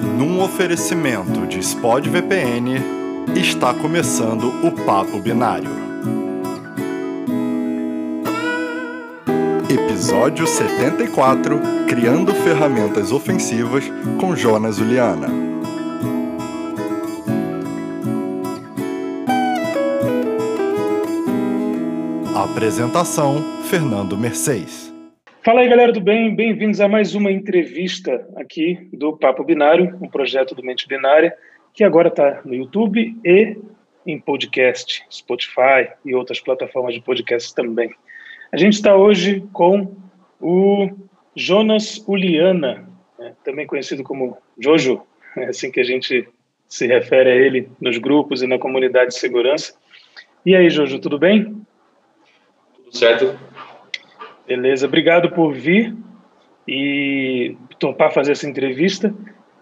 Num oferecimento de Spod VPN, está começando o Papo Binário. Episódio 74 Criando ferramentas ofensivas com Jonas Juliana. Apresentação: Fernando Mercedes. Fala aí, galera do bem, bem-vindos a mais uma entrevista aqui do Papo Binário, um projeto do Mente Binária, que agora está no YouTube e em podcast, Spotify e outras plataformas de podcast também. A gente está hoje com o Jonas Uliana, né, também conhecido como Jojo, é assim que a gente se refere a ele nos grupos e na comunidade de segurança. E aí, Jojo, tudo bem? Tudo certo. Beleza, obrigado por vir e topar fazer essa entrevista.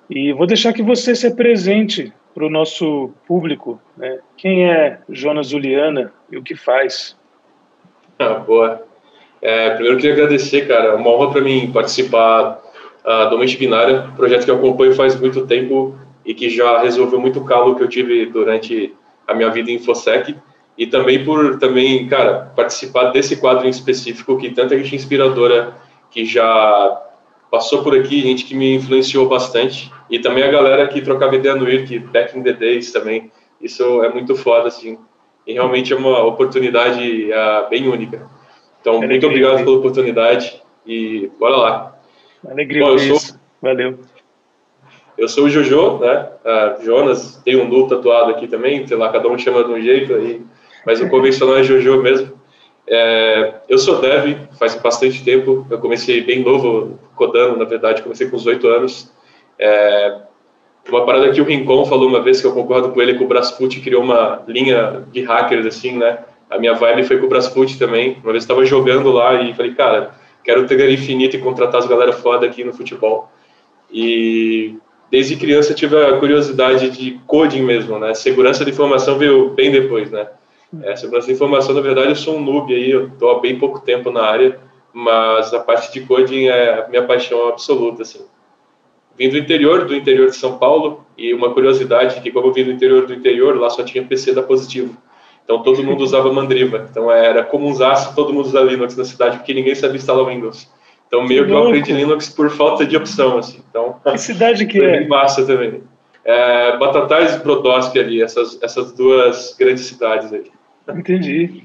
E vou deixar que você se apresente para o nosso público. Né? Quem é Jonas Juliana e o que faz? Ah, boa. É, primeiro, queria agradecer, cara. Uma honra para mim participar uh, do Mente Binária, projeto que eu acompanho faz muito tempo e que já resolveu muito calo que eu tive durante a minha vida em InfoSec e também por também, cara, participar desse quadro em específico que tanta gente inspiradora que já passou por aqui, gente que me influenciou bastante e também a galera que trocava ideia no IRC, back in the days também, isso é muito foda, assim, e realmente é uma oportunidade uh, bem única. Então, Alegria, muito obrigado pela oportunidade e bora lá. Alegria Bom, eu sou, Valeu. Eu sou o Jojo, né? Uh, Jonas, tem um Nu tatuado aqui também, sei lá, cada um chama de um jeito aí mas o convencional é Jojo mesmo. É, eu sou dev faz bastante tempo, eu comecei bem novo codando, na verdade, comecei com os oito anos. É, uma parada que o Rincon falou uma vez, que eu concordo com ele, que o Brasfoot criou uma linha de hackers, assim, né? A minha vibe foi com o Brasfoot também. Uma vez estava jogando lá e falei, cara, quero ter infinito e contratar as galera foda aqui no futebol. E desde criança tive a curiosidade de coding mesmo, né? Segurança de informação veio bem depois, né? É, segurança de informação, na verdade, eu sou um noob aí, eu estou há bem pouco tempo na área, mas a parte de coding é a minha paixão absoluta, assim. Vim do interior, do interior de São Paulo, e uma curiosidade que como eu vim do interior do interior, lá só tinha PC da Positivo. Então todo mundo usava Mandriva. Então era comunzaço todo mundo usar Linux na cidade, porque ninguém sabia instalar Windows. Então meio que, que eu aprendi Linux por falta de opção, assim. Então, que cidade que é? massa também. É, Batatais e Brodowski ali, essas, essas duas grandes cidades aí. Entendi.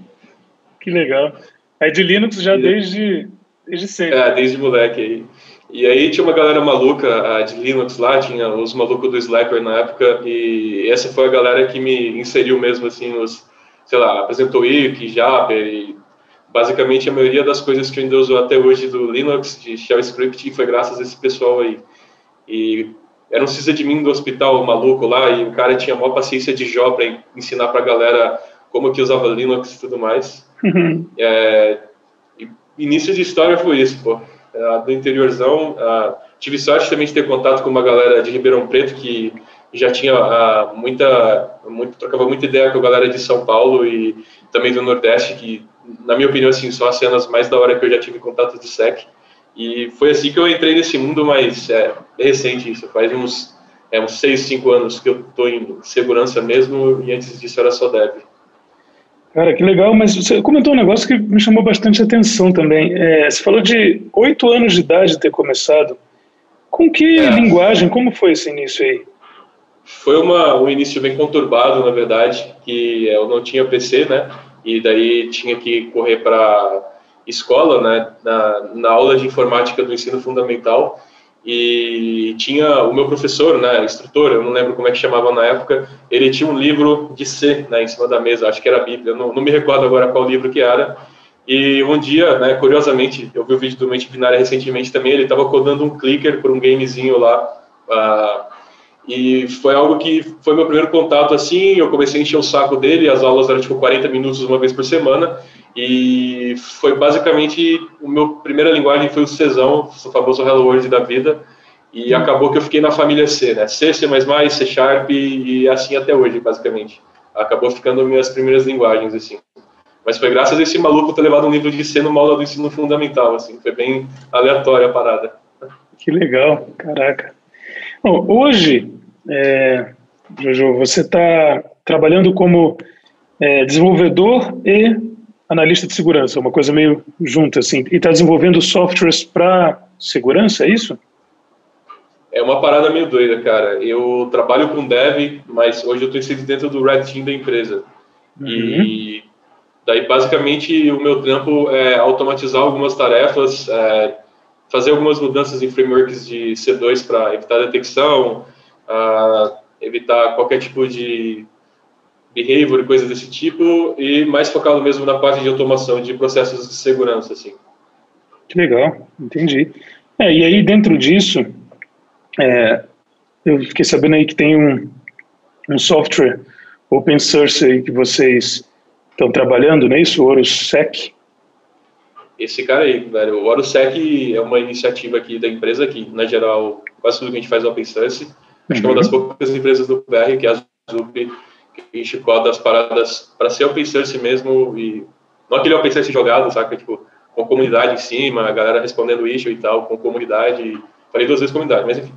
Que legal. É de Linux já e, desde, desde sempre. É, desde moleque aí. E aí tinha uma galera maluca de Linux lá, tinha os malucos do Slackware na época, e essa foi a galera que me inseriu mesmo, assim, nos, sei lá, apresentou IRC, Jabber, e basicamente a maioria das coisas que eu ainda uso até hoje do Linux, de Shell Script, foi graças a esse pessoal aí. E era um sysadmin do hospital maluco lá, e o cara tinha a maior paciência de Jó para ensinar para a galera como que usava Linux e tudo mais. Uhum. É, início de história foi isso, pô. É, do interiorzão, tive sorte também de ter contato com uma galera de Ribeirão Preto que já tinha muita, muito, trocava muita ideia com a galera de São Paulo e também do Nordeste, que, na minha opinião, assim, são as cenas mais da hora que eu já tive contato de SEC. E foi assim que eu entrei nesse mundo mais é, recente, isso faz uns, é, uns 6, 5 anos que eu estou em segurança mesmo, e antes disso era só dev. Cara, que legal, mas você comentou um negócio que me chamou bastante atenção também. É, você falou de oito anos de idade ter começado. Com que é. linguagem, como foi esse início aí? Foi uma, um início bem conturbado, na verdade, que eu não tinha PC, né? E daí tinha que correr para escola, né? Na, na aula de informática do ensino fundamental e tinha o meu professor, né, instrutor, eu não lembro como é que chamava na época, ele tinha um livro de C, né, em cima da mesa, acho que era a Bíblia, não, não me recordo agora qual livro que era, e um dia, né, curiosamente, eu vi o vídeo do Mente Binária recentemente também, ele estava codando um clicker por um gamezinho lá, uh, e foi algo que foi meu primeiro contato assim, eu comecei a encher o saco dele, as aulas eram tipo 40 minutos uma vez por semana, e foi basicamente o meu primeira linguagem foi o Czão, o famoso Hello World da vida. E hum. acabou que eu fiquei na família C, né? C, C++, C Sharp e assim até hoje, basicamente. Acabou ficando minhas primeiras linguagens, assim. Mas foi graças a esse maluco ter levado um livro de C numa aula do ensino fundamental, assim. Foi bem aleatória a parada. Que legal, caraca. Bom, hoje, é, Jojo, você está trabalhando como é, desenvolvedor e analista de segurança, uma coisa meio junta, assim, e está desenvolvendo softwares para segurança, é isso? É uma parada meio doida, cara. Eu trabalho com dev, mas hoje eu estou inserido dentro do Red Team da empresa. Uhum. E daí, basicamente, o meu trampo é automatizar algumas tarefas, é, fazer algumas mudanças em frameworks de C2 para evitar detecção, uh, evitar qualquer tipo de behavior e coisas desse tipo, e mais focado mesmo na parte de automação de processos de segurança, assim. Que legal, entendi. É, e aí, dentro disso, é, eu fiquei sabendo aí que tem um, um software open source aí que vocês estão trabalhando, não é isso? O OroSec? Esse cara aí, velho. O OroSec é uma iniciativa aqui da empresa que, na geral, quase tudo que a gente faz é open source. Acho uhum. que é uma das uhum. poucas empresas do BR que é a Zup, que a gente coda as paradas para ser open source mesmo e não aquele open source jogado, saca? Tipo, com comunidade em cima, a galera respondendo issue e tal, com comunidade. Falei duas vezes comunidade, mas enfim.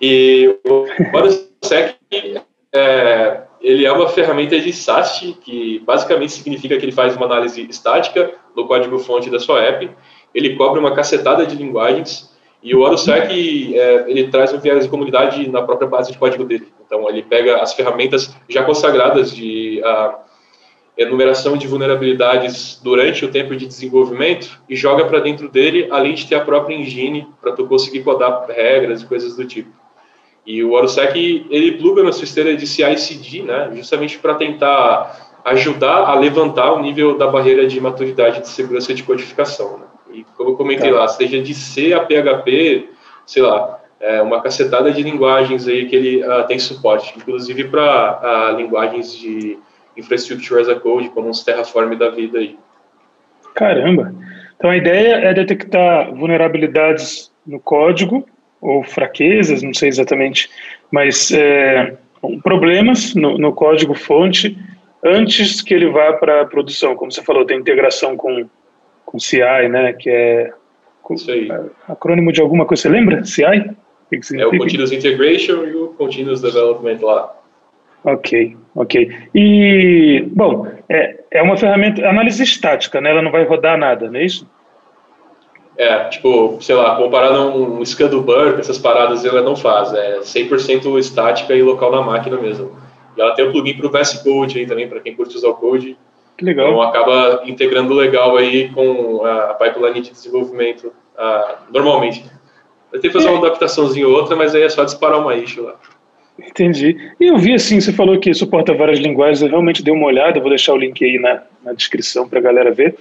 E o OroSec, é, ele é uma ferramenta de SAST, que basicamente significa que ele faz uma análise estática do código-fonte da sua app, ele cobre uma cacetada de linguagens, e o OroSec, é, ele traz um viés de comunidade na própria base de código dele. Então, ele pega as ferramentas já consagradas de uh, enumeração de vulnerabilidades durante o tempo de desenvolvimento e joga para dentro dele, além de ter a própria engine para tu conseguir codar regras e coisas do tipo. E o OroSec, ele pluga na sua esteira de CI/CD, né, justamente para tentar ajudar a levantar o nível da barreira de maturidade de segurança de codificação. Né? E como eu comentei tá. lá, seja de C a PHP, sei lá, é uma cacetada de linguagens aí que ele uh, tem suporte, inclusive para uh, ah, linguagens de infrastructure as a code, como os Terraform da vida aí. Caramba! Então a ideia é detectar vulnerabilidades no código ou fraquezas, não sei exatamente, mas é, problemas no, no código fonte antes que ele vá para a produção. Como você falou, tem integração com, com CI, né, que é Isso aí. acrônimo de alguma coisa. Você lembra? CI? O que é o Continuous Integration e o Continuous Development lá. Ok, ok. E, bom, é, é uma ferramenta, análise estática, né? Ela não vai rodar nada, não é isso? É, tipo, sei lá, comparado a um scan do burp, essas paradas ela não faz. É 100% estática e local na máquina mesmo. E ela tem um plugin para o VS Code aí também, para quem curte usar o Code. Que legal. Então acaba integrando legal aí com a pipeline de desenvolvimento, normalmente. Vai ter que fazer uma adaptaçãozinha ou outra, mas aí é só disparar uma issue lá. Entendi. E eu vi assim, você falou que suporta várias linguagens, eu realmente dei uma olhada, vou deixar o link aí na, na descrição para a galera ver.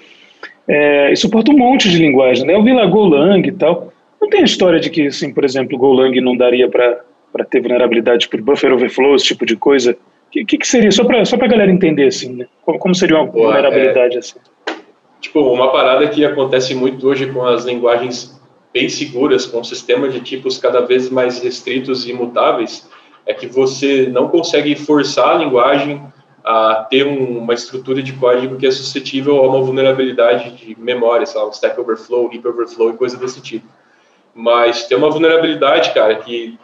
É, e suporta um monte de linguagem, né? Eu vi lá Golang e tal. Não tem a história de que, assim, por exemplo, Golang não daria para ter vulnerabilidade por buffer overflow, esse tipo de coisa? O que, que, que, seria? Só para só a galera entender, assim, né? Como, como seria uma Boa, vulnerabilidade é, assim? Tipo, uma parada que acontece muito hoje com as linguagens bem seguras, com sistemas de tipos cada vez mais restritos e imutáveis, é que você não consegue forçar a linguagem a ter um, uma estrutura de código que é suscetível a uma vulnerabilidade de memória, sei lá, um Stack Overflow, Heap Overflow e coisa desse tipo. Mas tem uma vulnerabilidade, cara, que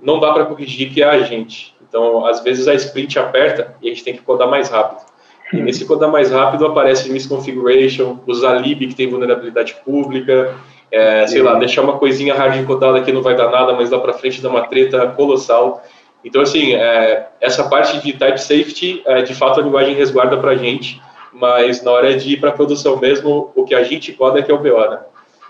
não dá para corrigir, que é a gente. Então, às vezes a sprint aperta e a gente tem que codar mais rápido. E nesse codar mais rápido aparece misconfiguration, usar lib que tem vulnerabilidade pública, é, sei lá, deixar uma coisinha hard encodada que não vai dar nada, mas lá para frente dá uma treta colossal. Então, assim, é, essa parte de type safety, é, de fato, a linguagem resguarda para a gente, mas na hora de ir para a produção mesmo, o que a gente coda é que é o BO, né?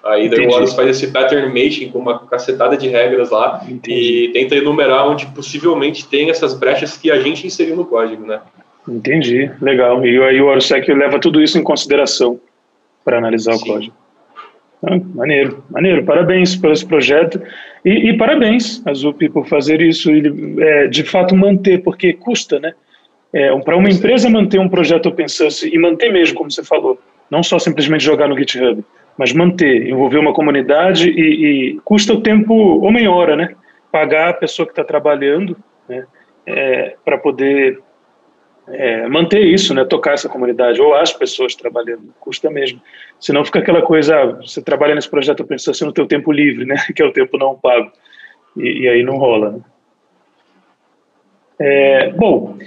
Aí daí o Horus faz esse pattern matching com uma cacetada de regras lá Entendi. e tenta enumerar onde possivelmente tem essas brechas que a gente inseriu no código, né? Entendi, legal. E aí o ORSEC leva tudo isso em consideração para analisar Sim. o código. Ah, maneiro, maneiro. Parabéns por esse projeto e, e parabéns a Zup por fazer isso e é, de fato manter, porque custa, né? É, para uma empresa manter um projeto open source e manter mesmo, como você falou, não só simplesmente jogar no GitHub, mas manter, envolver uma comunidade e, e custa o tempo homem hora, né? Pagar a pessoa que está trabalhando, né? É, para poder é, manter isso, né, tocar essa comunidade, ou as pessoas trabalhando, custa mesmo. Senão fica aquela coisa, ah, você trabalha nesse projeto pensando no teu tempo livre, né, que é o tempo não pago. e, e aí não rola. Né? É, bom,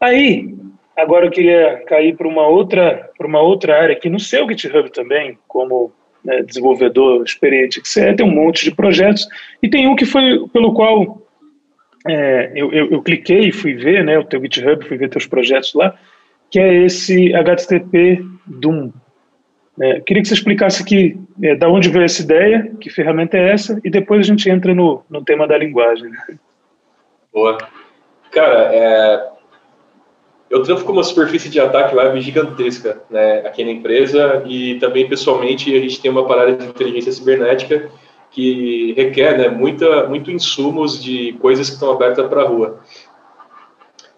aí agora eu queria cair para uma outra para uma outra área aqui no seu GitHub também, como né, desenvolvedor experiente que você é, tem um monte de projetos e tem um que foi pelo qual é, eu, eu, eu, cliquei e fui ver, né, o teu GitHub, fui ver teus projetos lá, que é esse HTTP Doom. É, queria que você explicasse aqui é, da onde veio essa ideia, que ferramenta é essa, e depois a gente entra no, no tema da linguagem. Boa. Cara, é, eu trampo com uma superfície de ataque web gigantesca né, aqui na empresa e também pessoalmente a gente tem uma parada de inteligência cibernética que requer né, muita, muito insumos de coisas que estão abertas para a rua.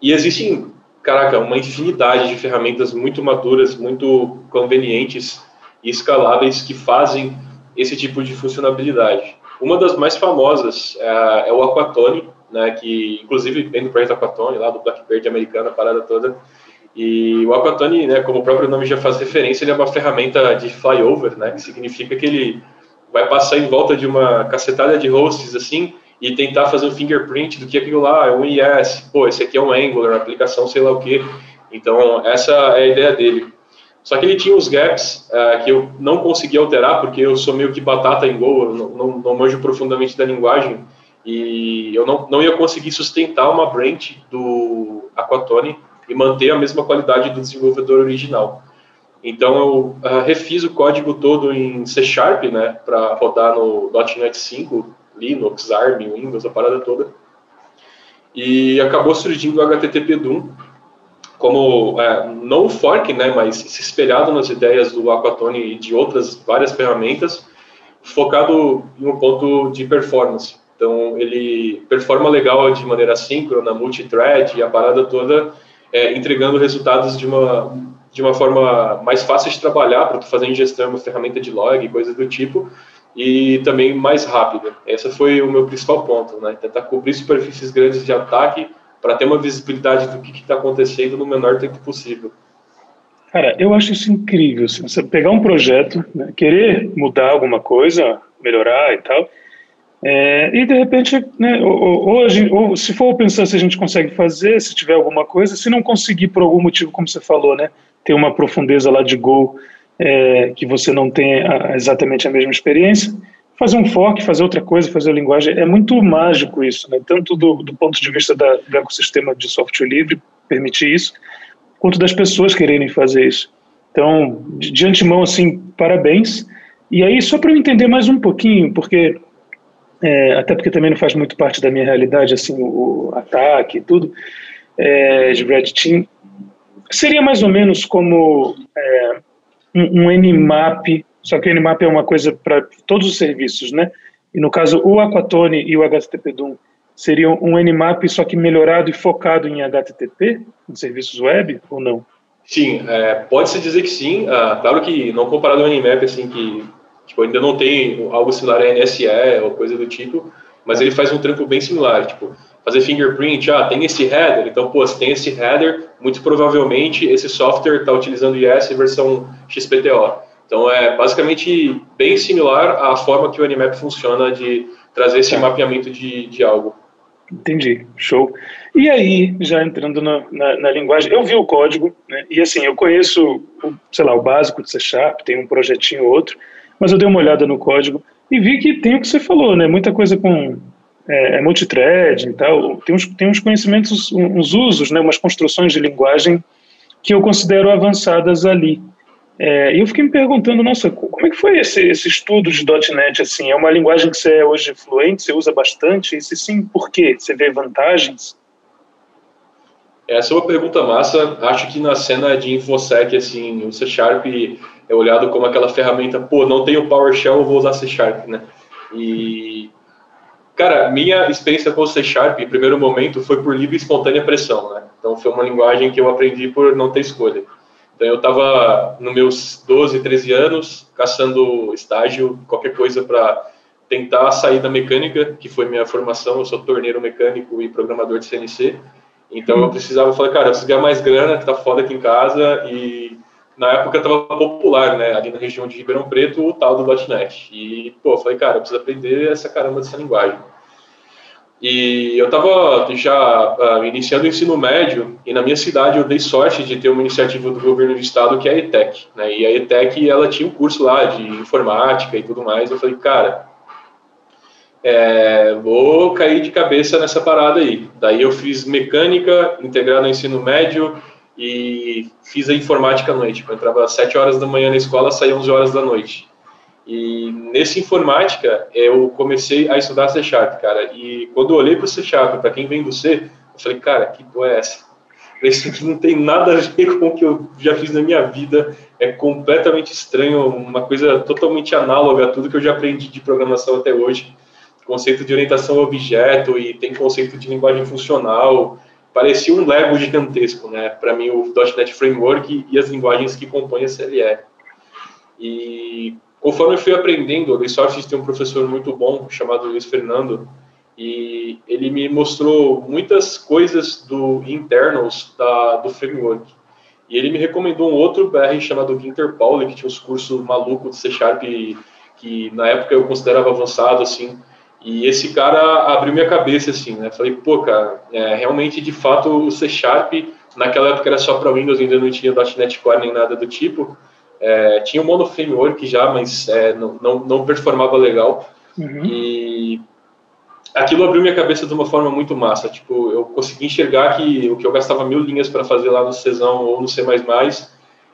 E existem, caraca, uma infinidade de ferramentas muito maduras, muito convenientes e escaláveis que fazem esse tipo de funcionalidade. Uma das mais famosas é, é o Aquatone, né, que inclusive vem do projeto Aquatone, lá do Blackbird americano, a parada toda. E o Aquatone, né, como o próprio nome já faz referência, ele é uma ferramenta de flyover, né, que significa que ele vai passar em volta de uma cacetada de hosts assim e tentar fazer um fingerprint do que aquilo lá é um IS, pô, esse aqui é um Angular, aplicação sei lá o que. Então, essa é a ideia dele. Só que ele tinha os gaps uh, que eu não consegui alterar, porque eu sou meio que batata em Go, eu não, não, não manjo profundamente da linguagem, e eu não, não ia conseguir sustentar uma branch do Aquatone e manter a mesma qualidade do desenvolvedor original. Então eu uh, refiz o código todo em C Sharp, né, para rodar no .NET 5, Linux, ARM, Windows, a parada toda. E acabou surgindo o HTTP Doom como é, não o fork, né, mas se espelhado nas ideias do Aquatone e de outras várias ferramentas, focado em um ponto de performance. Então ele performa legal de maneira síncrona, multithread e a parada toda, é, entregando resultados de uma de uma forma mais fácil de trabalhar, para tu fazer ingestão, uma ferramenta de log, coisas do tipo, e também mais rápida. Esse foi o meu principal ponto, né? Tentar cobrir superfícies grandes de ataque para ter uma visibilidade do que está acontecendo no menor tempo possível. Cara, eu acho isso incrível. Se você pegar um projeto, né, querer mudar alguma coisa, melhorar e tal, é, e de repente, né, ou, ou, ou, se for pensar se a gente consegue fazer, se tiver alguma coisa, se não conseguir por algum motivo, como você falou, né, ter uma profundeza lá de gol é, que você não tem exatamente a mesma experiência, fazer um fork, fazer outra coisa, fazer a linguagem, é muito mágico isso, né? tanto do, do ponto de vista da, do ecossistema de software livre, permitir isso, quanto das pessoas quererem fazer isso. Então, de, de antemão, assim, parabéns. E aí, só para eu entender mais um pouquinho, porque é, até porque também não faz muito parte da minha realidade, assim, o, o ataque e tudo, é, de Red Team, seria mais ou menos como é, um, um Nmap, só que o Nmap é uma coisa para todos os serviços, né? E no caso, o Aquatone e o HTTP Doom seriam um Nmap, só que melhorado e focado em HTTP, em serviços web, ou não? Sim, é, pode-se dizer que sim. Ah, claro que não comparado ao Nmap, assim, que tipo, ainda não tem algo similar a NSE ou coisa do tipo, mas ele faz um trampo bem similar. Tipo, fazer fingerprint, ah, tem esse header, então, pô, se tem esse header, muito provavelmente esse software está utilizando IS versão XPTO. Então, é basicamente bem similar à forma que o Nmap funciona de trazer esse tá. mapeamento de, de algo. Entendi, show. E aí, já entrando na, na, na linguagem, eu vi o código, né, e assim, eu conheço, sei lá, o básico de C Sharp, tem um projetinho ou outro, mas eu dei uma olhada no código e vi que tem o que você falou, né, muita coisa com é, é multithread e tal, tem uns, tem uns conhecimentos, uns usos, né, umas construções de linguagem que eu considero avançadas ali. É, e eu fiquei me perguntando, nossa, como é que foi esse, esse estudo de .NET, assim? É uma linguagem que você é hoje fluente, você usa bastante? E se sim, por quê? Você vê vantagens? Essa é uma pergunta massa. Acho que na cena de InfoSec, assim, o C Sharp é olhado como aquela ferramenta, pô, não tenho PowerShell, eu vou usar C Sharp, né? E Cara, minha experiência com o C Sharp, em primeiro momento, foi por livre e espontânea pressão, né? Então, foi uma linguagem que eu aprendi por não ter escolha. Então, eu estava nos meus 12, 13 anos, caçando estágio, qualquer coisa para tentar sair da mecânica, que foi minha formação. Eu sou torneiro mecânico e programador de CNC. Então, eu precisava, falar, cara, eu preciso ganhar mais grana, que tá foda aqui em casa, e na época estava popular, né, ali na região de Ribeirão Preto, o tal do .NET. E, pô, eu falei, cara, eu preciso aprender essa caramba dessa linguagem. E eu estava já uh, iniciando o ensino médio e na minha cidade eu dei sorte de ter uma iniciativa do governo do estado que é a ETEC, né? E a ETEC ela tinha um curso lá de informática e tudo mais. Eu falei, cara, é, vou cair de cabeça nessa parada aí. Daí eu fiz mecânica integrada no ensino médio e fiz a informática à noite. Eu entrava às 7 horas da manhã na escola, saía 11 horas da noite. E nesse informática, eu comecei a estudar C Sharp, cara. E quando eu olhei para o C Sharp, para quem vem do C, eu falei, cara, que porra é essa? Isso aqui não tem nada a ver com o que eu já fiz na minha vida. É completamente estranho, uma coisa totalmente análoga a tudo que eu já aprendi de programação até hoje. Conceito de orientação a objeto e tem conceito de linguagem funcional. Parecia um Lego gigantesco, né? Para mim, o .NET Framework e as linguagens que compõem a CLE. E Conforme eu fui aprendendo, sorte de ter um professor muito bom chamado Luiz Fernando, e ele me mostrou muitas coisas do internals da, do framework. E ele me recomendou um outro BR chamado Ginter Pauli, que tinha uns cursos malucos de C Sharp que na época eu considerava avançado, assim. E esse cara abriu minha cabeça, assim, né? Falei, pô, cara, é, realmente, de fato, o C Sharp, naquela época era só para Windows, ainda não tinha .NET Core nem nada do tipo, é, tinha o Mono Framework já, mas é, não, não, não, performava legal. Uhum. E aquilo abriu minha cabeça de uma forma muito massa. Tipo, eu consegui enxergar que o que eu gastava mil linhas para fazer lá no Czão ou no C++,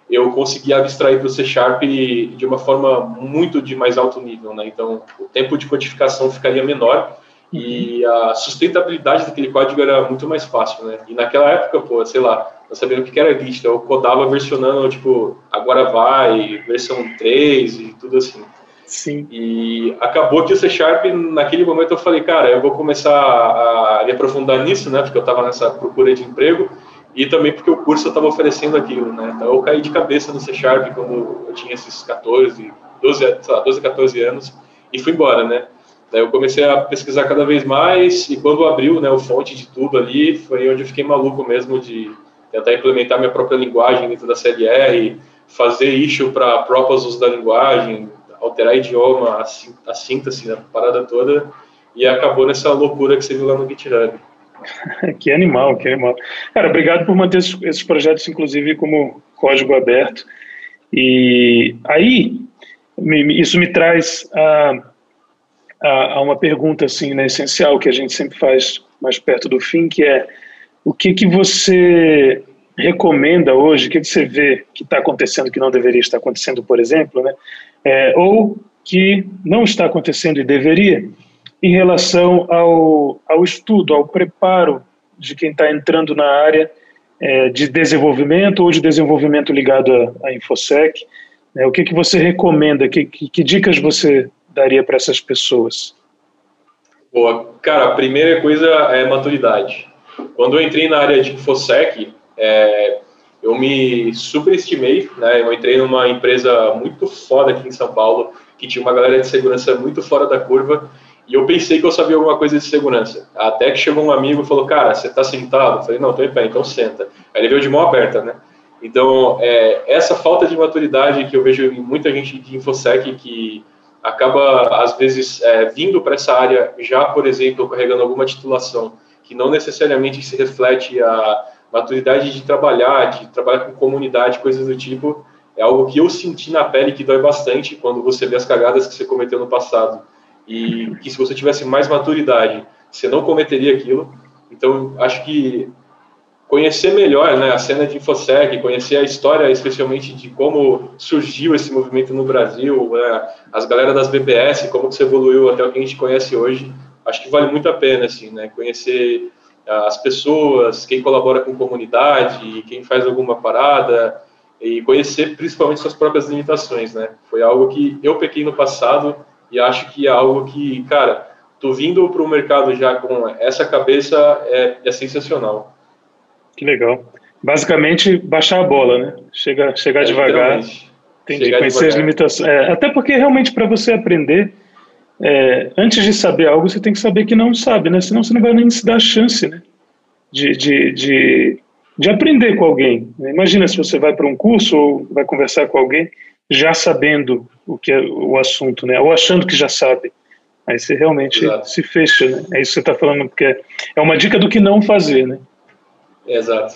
eu conseguia abstrair para o C Sharp de uma forma muito de mais alto nível, né? Então, o tempo de codificação ficaria menor e uhum. a sustentabilidade daquele código era muito mais fácil, né? E naquela época, pô, sei lá, eu sabia o que era Git, eu codava versionando, tipo, agora vai, versão 3 e tudo assim. Sim. E acabou que o C Sharp, naquele momento eu falei, cara, eu vou começar a me aprofundar nisso, né, porque eu estava nessa procura de emprego, e também porque o curso estava oferecendo aquilo, né, então eu caí de cabeça no C Sharp quando eu tinha esses 14, 12, sei lá, 12 14 anos, e fui embora, né. Daí eu comecei a pesquisar cada vez mais, e quando abriu, né, o fonte de tudo ali, foi onde eu fiquei maluco mesmo de tentar implementar minha própria linguagem dentro da CLR, fazer issue para proposals da linguagem, alterar idioma, a, síntese, a parada toda, e acabou nessa loucura que você viu lá no GitHub. que animal, que animal. Cara, obrigado por manter esses projetos, inclusive, como código aberto. E aí, isso me traz a, a, a uma pergunta, assim, né, essencial, que a gente sempre faz mais perto do fim, que é o que, que você recomenda hoje, o que, que você vê que está acontecendo que não deveria estar acontecendo, por exemplo, né? É, ou que não está acontecendo e deveria, em relação ao, ao estudo, ao preparo de quem está entrando na área é, de desenvolvimento ou de desenvolvimento ligado à, InfoSec. Né? O que, que você recomenda, que, que, que dicas você daria para essas pessoas? Boa. Cara, a primeira coisa é maturidade. Quando eu entrei na área de InfoSec, é, eu me superestimei, né? Eu entrei numa empresa muito foda aqui em São Paulo, que tinha uma galera de segurança muito fora da curva, e eu pensei que eu sabia alguma coisa de segurança. Até que chegou um amigo e falou, cara, você está sentado? Eu falei, não, estou em pé, então senta. Aí ele veio de mão aberta, né? Então, é, essa falta de maturidade que eu vejo em muita gente de InfoSec que acaba, às vezes, é, vindo para essa área já, por exemplo, carregando alguma titulação, que não necessariamente se reflete a maturidade de trabalhar, de trabalhar com comunidade, coisas do tipo, é algo que eu senti na pele que dói bastante quando você vê as cagadas que você cometeu no passado. E que se você tivesse mais maturidade, você não cometeria aquilo. Então, acho que conhecer melhor né, a cena de InfoSec, conhecer a história, especialmente de como surgiu esse movimento no Brasil, né, as galera das BBS, como que você evoluiu até o que a gente conhece hoje, acho que vale muito a pena, assim, né? Conhecer ah, as pessoas, quem colabora com comunidade, quem faz alguma parada e conhecer principalmente suas próprias limitações, né? Foi algo que eu pequei no passado e acho que é algo que, cara, tô vindo para o mercado já com essa cabeça é, é sensacional. Que legal. Basicamente, baixar a bola, né? Chega, chegar é, devagar. Entendi, chegar conhecer devagar. as limitações. É, até porque realmente para você aprender é, antes de saber algo, você tem que saber que não sabe, né? Senão você não vai nem se dar a chance, né? De, de, de, de aprender com alguém. Imagina se você vai para um curso ou vai conversar com alguém já sabendo o que é o assunto, né? Ou achando que já sabe. Aí você realmente Exato. se fecha, né? É isso que você está falando, porque é uma dica do que não fazer, né? Exato.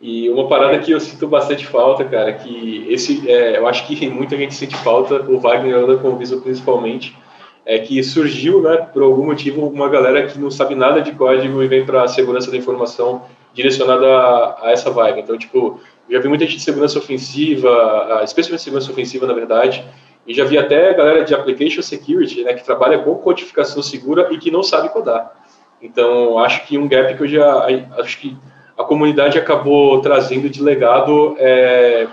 E uma parada que eu sinto bastante falta, cara, que esse, é, eu acho que muita gente sente falta, o Wagner anda com isso principalmente, é que surgiu, né, por algum motivo, uma galera que não sabe nada de código e vem para a segurança da informação direcionada a, a, essa vibe. Então, tipo, já vi muita gente de segurança ofensiva, especialmente segurança ofensiva, na verdade, e já vi até galera de application security, né, que trabalha com codificação segura e que não sabe codar. Então, acho que um gap que eu já acho que a comunidade acabou trazendo de legado é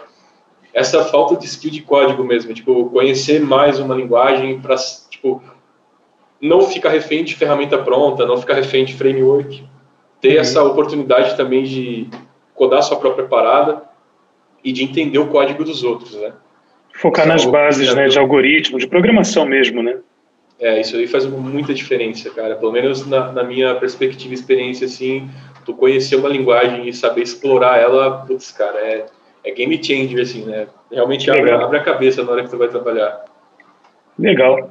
essa falta de skill de código mesmo, tipo, conhecer mais uma linguagem para tipo não ficar refém de ferramenta pronta, não ficar refém de framework, ter uhum. essa oportunidade também de codar sua própria parada e de entender o código dos outros, né? Focar nas bases, né, de algoritmo, de programação mesmo, né? É, isso aí faz muita diferença, cara. Pelo menos na, na minha perspectiva e experiência, assim, tu conhecer uma linguagem e saber explorar ela, putz, cara, é, é game changer, assim, né? Realmente abre, abre, a cabeça na hora que tu vai trabalhar. Legal.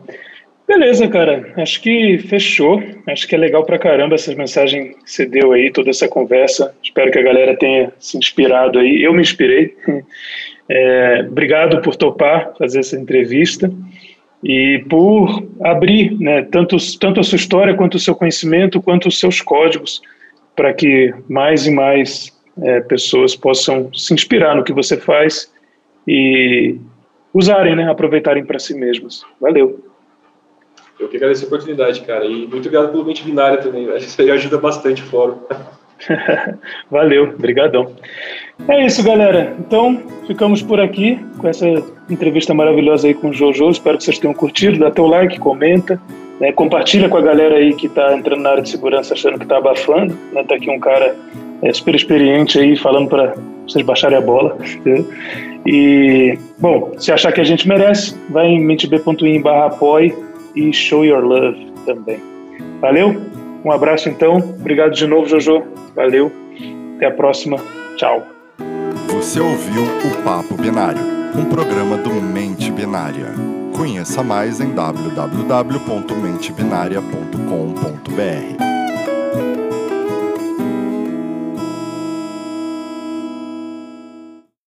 Beleza, cara. Acho que fechou. Acho que é legal pra caramba essa mensagem que você deu aí, toda essa conversa. Espero que a galera tenha se inspirado aí. Eu me inspirei. É, obrigado por topar fazer essa entrevista e por abrir né, tanto, tanto a sua história, quanto o seu conhecimento, quanto os seus códigos, para que mais e mais é, pessoas possam se inspirar no que você faz e usarem, né, aproveitarem para si mesmos. Valeu! Eu que agradeço a oportunidade, cara. E muito obrigado pelo mente binária também. Isso aí ajuda bastante o fórum. Valeu, brigadão. É isso, galera. Então, ficamos por aqui com essa entrevista maravilhosa aí com o Jojo. Espero que vocês tenham curtido. Dá teu like, comenta, né? compartilha com a galera aí que está entrando na área de segurança achando que está abafando. Né? Tá aqui um cara é, super experiente aí falando para vocês baixarem a bola. E, bom, se achar que a gente merece, vai em menteb.in barra apoie e show your love também. Valeu? Um abraço então. Obrigado de novo, Jojo. Valeu. Até a próxima. Tchau. Você ouviu o Papo Binário, um programa do Mente Binária. Conheça mais em www.mentebinaria.com.br.